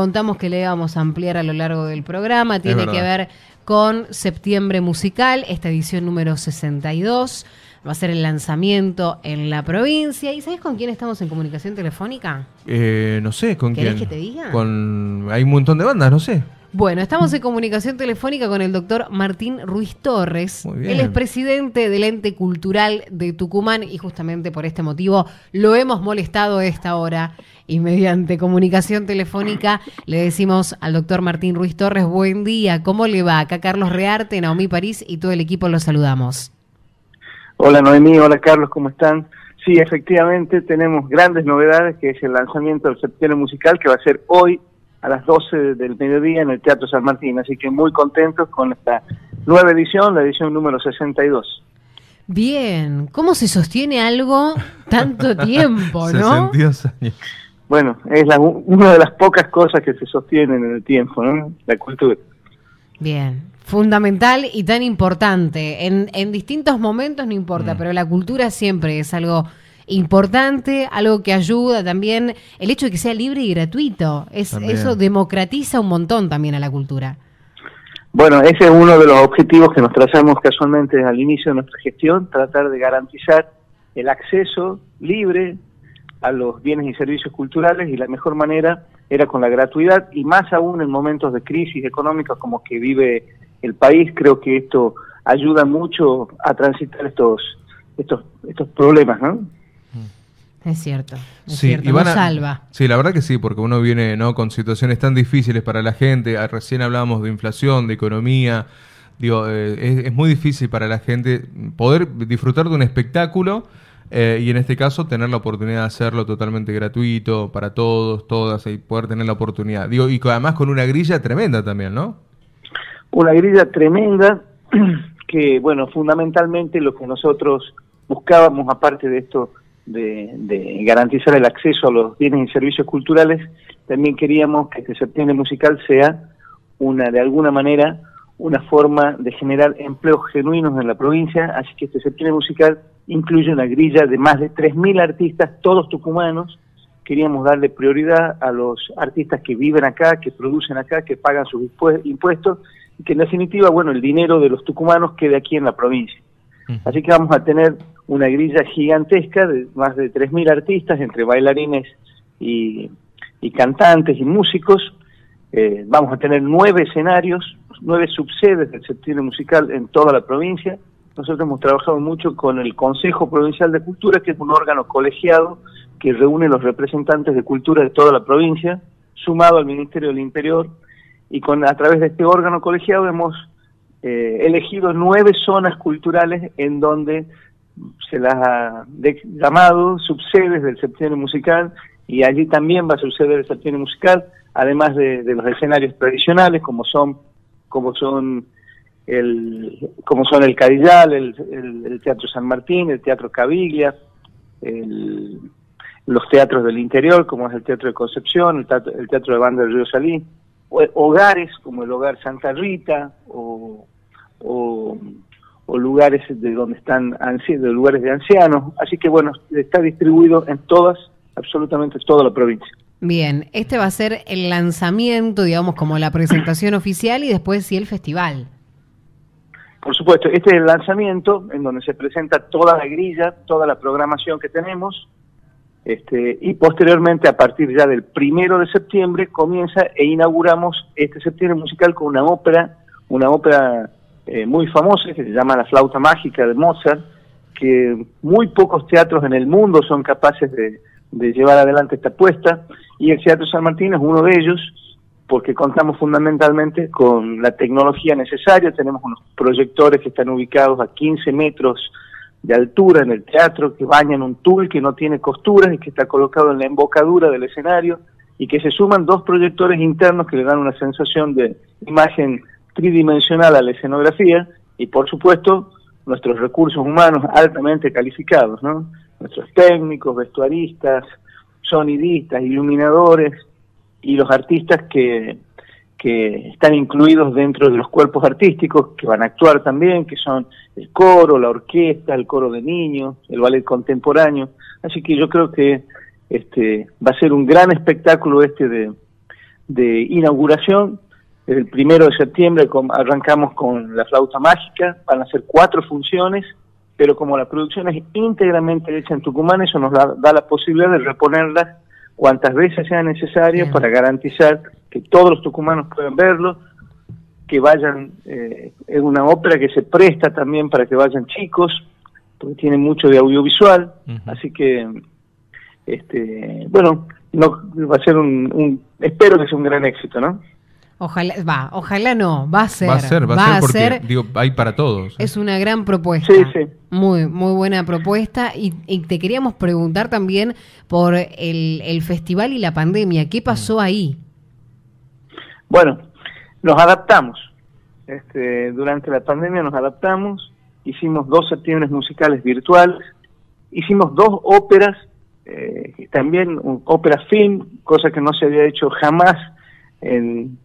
contamos que le íbamos a ampliar a lo largo del programa. Tiene que ver con Septiembre Musical, esta edición número 62. Va a ser el lanzamiento en la provincia. ¿Y sabes con quién estamos en comunicación telefónica? Eh, no sé, ¿con ¿Querés quién? que te diga? Con... Hay un montón de bandas, no sé. Bueno, estamos en comunicación telefónica con el doctor Martín Ruiz Torres. Muy bien. Él es presidente del ente cultural de Tucumán y justamente por este motivo lo hemos molestado a esta hora y mediante comunicación telefónica le decimos al doctor Martín Ruiz Torres, buen día, ¿cómo le va? Acá Carlos Rearte, Naomi París y todo el equipo los saludamos. Hola Noemí, hola Carlos, ¿cómo están? Sí, efectivamente tenemos grandes novedades, que es el lanzamiento del septiembre musical, que va a ser hoy a las 12 del mediodía en el Teatro San Martín. Así que muy contentos con esta nueva edición, la edición número 62. Bien, ¿cómo se sostiene algo tanto tiempo, no? 62 años. Bueno, es la, una de las pocas cosas que se sostienen en el tiempo, ¿no? La cultura. Bien, fundamental y tan importante. En, en distintos momentos no importa, Mm. pero la cultura siempre es algo importante, algo que ayuda también. El hecho de que sea libre y gratuito, es, También. eso democratiza un montón también a la cultura. Bueno, ese es uno de los objetivos que nos trazamos casualmente al inicio de nuestra gestión, tratar de garantizar el acceso libre a los bienes y servicios culturales y la mejor manera era con la gratuidad y más aún en momentos de crisis económica como que vive el país, creo que esto ayuda mucho a transitar estos estos estos problemas, ¿no? Es cierto, es Sí, cierto, y van nos a- salva. Sí, la verdad que sí, porque uno viene no con situaciones tan difíciles para la gente. Ah, Recién hablábamos de inflación, de economía. Digo, eh, es, es muy difícil para la gente poder disfrutar de un espectáculo eh, y en este caso tener la oportunidad de hacerlo totalmente gratuito para todos, todas y poder tener la oportunidad. Digo, y además con una grilla tremenda también, ¿no? una grilla tremenda que, bueno, fundamentalmente lo que nosotros buscábamos, aparte de esto de, de garantizar el acceso a los bienes y servicios culturales, también queríamos que este septiembre musical sea una, de alguna manera, una forma de generar empleos genuinos en la provincia, así que este septiembre musical incluye una grilla de más de 3.000 artistas, todos tucumanos, queríamos darle prioridad a los artistas que viven acá, que producen acá, que pagan sus impue- impuestos y que en definitiva, bueno, el dinero de los tucumanos quede aquí en la provincia. Así que vamos a tener una grilla gigantesca de más de 3.000 artistas, entre bailarines y, y cantantes y músicos. Eh, vamos a tener nueve escenarios, nueve subsedes del septiembre musical en toda la provincia. Nosotros hemos trabajado mucho con el Consejo Provincial de Cultura, que es un órgano colegiado que reúne los representantes de cultura de toda la provincia, sumado al Ministerio del Interior, y con a través de este órgano colegiado hemos eh, elegido nueve zonas culturales en donde se las ha llamado subsedes del septiembre musical y allí también va a suceder el septiembre musical, además de, los escenarios tradicionales como son como son el como son el Cadillal, el, el- Teatro San Martín, el Teatro Caviglia, el- los teatros del interior como es el Teatro de Concepción, el teatro, el teatro de Banda del Río Salín, o- hogares como el Hogar Santa Rita o, o, o lugares de donde están de lugares de ancianos, así que bueno, está distribuido en todas, absolutamente toda la provincia. Bien, este va a ser el lanzamiento, digamos, como la presentación oficial y después sí el festival. Por supuesto, este es el lanzamiento en donde se presenta toda la grilla, toda la programación que tenemos, este, y posteriormente, a partir ya del primero de septiembre, comienza e inauguramos este septiembre musical con una ópera, una ópera eh, muy famosa que se llama La Flauta Mágica de Mozart, que muy pocos teatros en el mundo son capaces de, llevar adelante esta apuesta, y el Teatro San Martín es uno de ellos, porque contamos fundamentalmente con la tecnología necesaria, tenemos unos proyectores que están ubicados a 15 metros de altura en el teatro, que bañan un tul que no tiene costuras y que está colocado en la embocadura del escenario, y que se suman dos proyectores internos que le dan una sensación de imagen tridimensional a la escenografía, y por supuesto nuestros recursos humanos altamente calificados, ¿no? nuestros técnicos, vestuaristas, sonidistas, iluminadores, y los artistas que, que están incluidos dentro de los cuerpos artísticos que van a actuar también, que son el coro, la orquesta, el coro de niños, el ballet contemporáneo. Así que yo creo que este va a ser un gran espectáculo este de, de inauguración. El primero de septiembre arrancamos con la flauta mágica, van a ser cuatro funciones, pero como la producción es íntegramente hecha en Tucumán, eso nos da, la posibilidad de reponerlas cuantas veces sea necesario para garantizar que todos los tucumanos puedan verlo, que vayan, eh, es una ópera que se presta también para que vayan chicos, porque tiene mucho de audiovisual, así que, este, bueno, no va a ser un, espero que sea un gran éxito, ¿no? Ojalá, va, ojalá no, va a ser. Va a ser, va, a ser, porque, digo, hay para todos. Es una gran propuesta. Sí, sí. Muy, muy buena propuesta. Y, te queríamos preguntar también por el, el, festival y la pandemia. ¿Qué pasó mm. ahí? Bueno, nos adaptamos. Este, durante la pandemia nos adaptamos, hicimos dos septiembre musicales virtuales, hicimos dos óperas, eh, también un, ópera film, cosa que no se había hecho jamás en,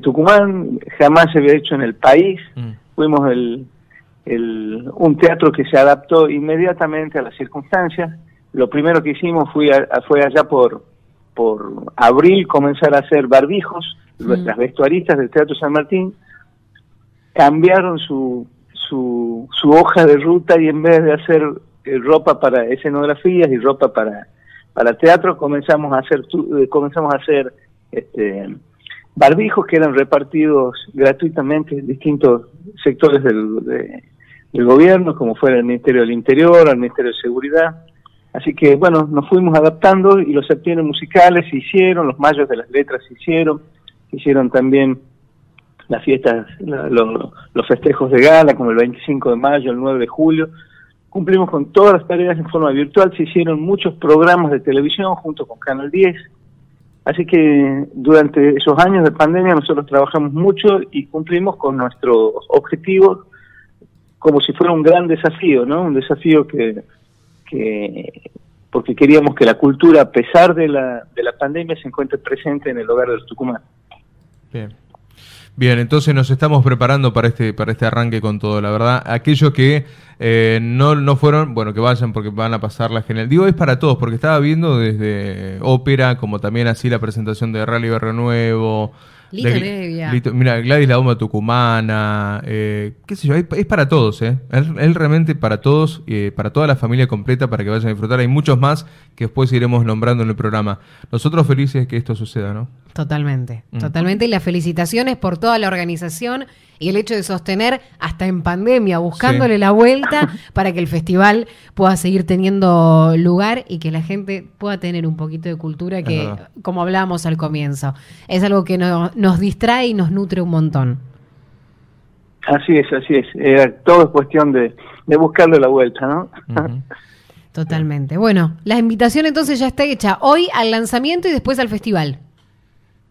Tucumán, jamás se había hecho en el país. Mm. Fuimos el, el, un teatro que se adaptó inmediatamente a las circunstancias. Lo primero que hicimos fue, fue allá por, por abril comenzar a hacer barbijos, mm. las vestuaristas del Teatro San Martín cambiaron su, su, su hoja de ruta y en vez de hacer eh, ropa para escenografías y ropa para, para teatro, comenzamos a hacer, eh, comenzamos a hacer este, barbijos que eran repartidos gratuitamente en distintos sectores del, gobierno, como fuera el Ministerio del Interior, el Ministerio de Seguridad. Así que, bueno, nos fuimos adaptando y los septiembre musicales se hicieron, los mayos de las letras se hicieron, se hicieron también las fiestas, los festejos de gala, como el 25 de mayo, el 9 de julio. Cumplimos con todas las tareas en forma virtual, se hicieron muchos programas de televisión junto con Canal 10. Así que durante esos años de pandemia nosotros trabajamos mucho y cumplimos con nuestros objetivos como si fuera un gran desafío, ¿no? Un desafío que, que porque queríamos que la cultura, a pesar de la, de la pandemia, se encuentre presente en el hogar de los Tucumán. Bien. Bien, entonces nos estamos preparando para este, para este arranque con todo, la verdad. Aquellos que eh, no, no fueron, bueno, que vayan porque van a pasar la genial. Digo, es para todos, porque estaba viendo desde ópera, como también así la presentación de Rally Barrio Nuevo, mira, Gladys la bomba tucumana, eh, qué sé yo, es para todos, ¿eh? Es, realmente para todos, eh, para toda la familia completa, para que vayan a disfrutar. Hay muchos más que después iremos nombrando en el programa. Nosotros felices de que esto suceda, ¿no? Totalmente, mm. totalmente. Y las felicitaciones por toda la organización y el hecho de sostener hasta en pandemia, buscándole la vuelta para que el festival pueda seguir teniendo lugar y que la gente pueda tener un poquito de cultura que, como hablábamos al comienzo, es algo que nos distrae y nos nutre un montón. Así es, así es. todo es cuestión de, buscarle la vuelta, ¿no? Totalmente. Bueno, la invitación entonces ya está hecha. Hoy al lanzamiento y después al festival.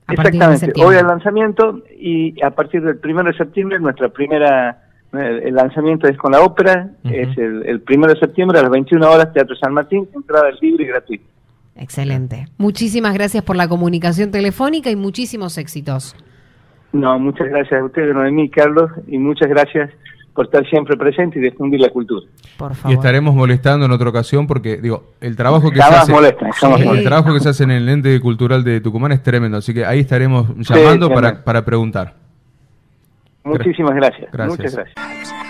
Exactamente, hoy el lanzamiento y a partir del 1 de septiembre nuestra primera, el lanzamiento es con la ópera, es el, el 1 de septiembre a las 21 horas, Teatro San Martín, entrada libre y gratuita. Excelente. Muchísimas gracias por la comunicación telefónica y muchísimos éxitos. No, muchas gracias a ustedes, Noemí, Carlos, y muchas gracias por estar siempre presente y difundir la cultura. Por favor. Y estaremos molestando en otra ocasión porque, digo, el trabajo que se hace... El trabajo que se hace en el ente cultural de Tucumán es tremendo, así que ahí estaremos llamando para, para preguntar. Muchísimas gracias. gracias. Muchas gracias.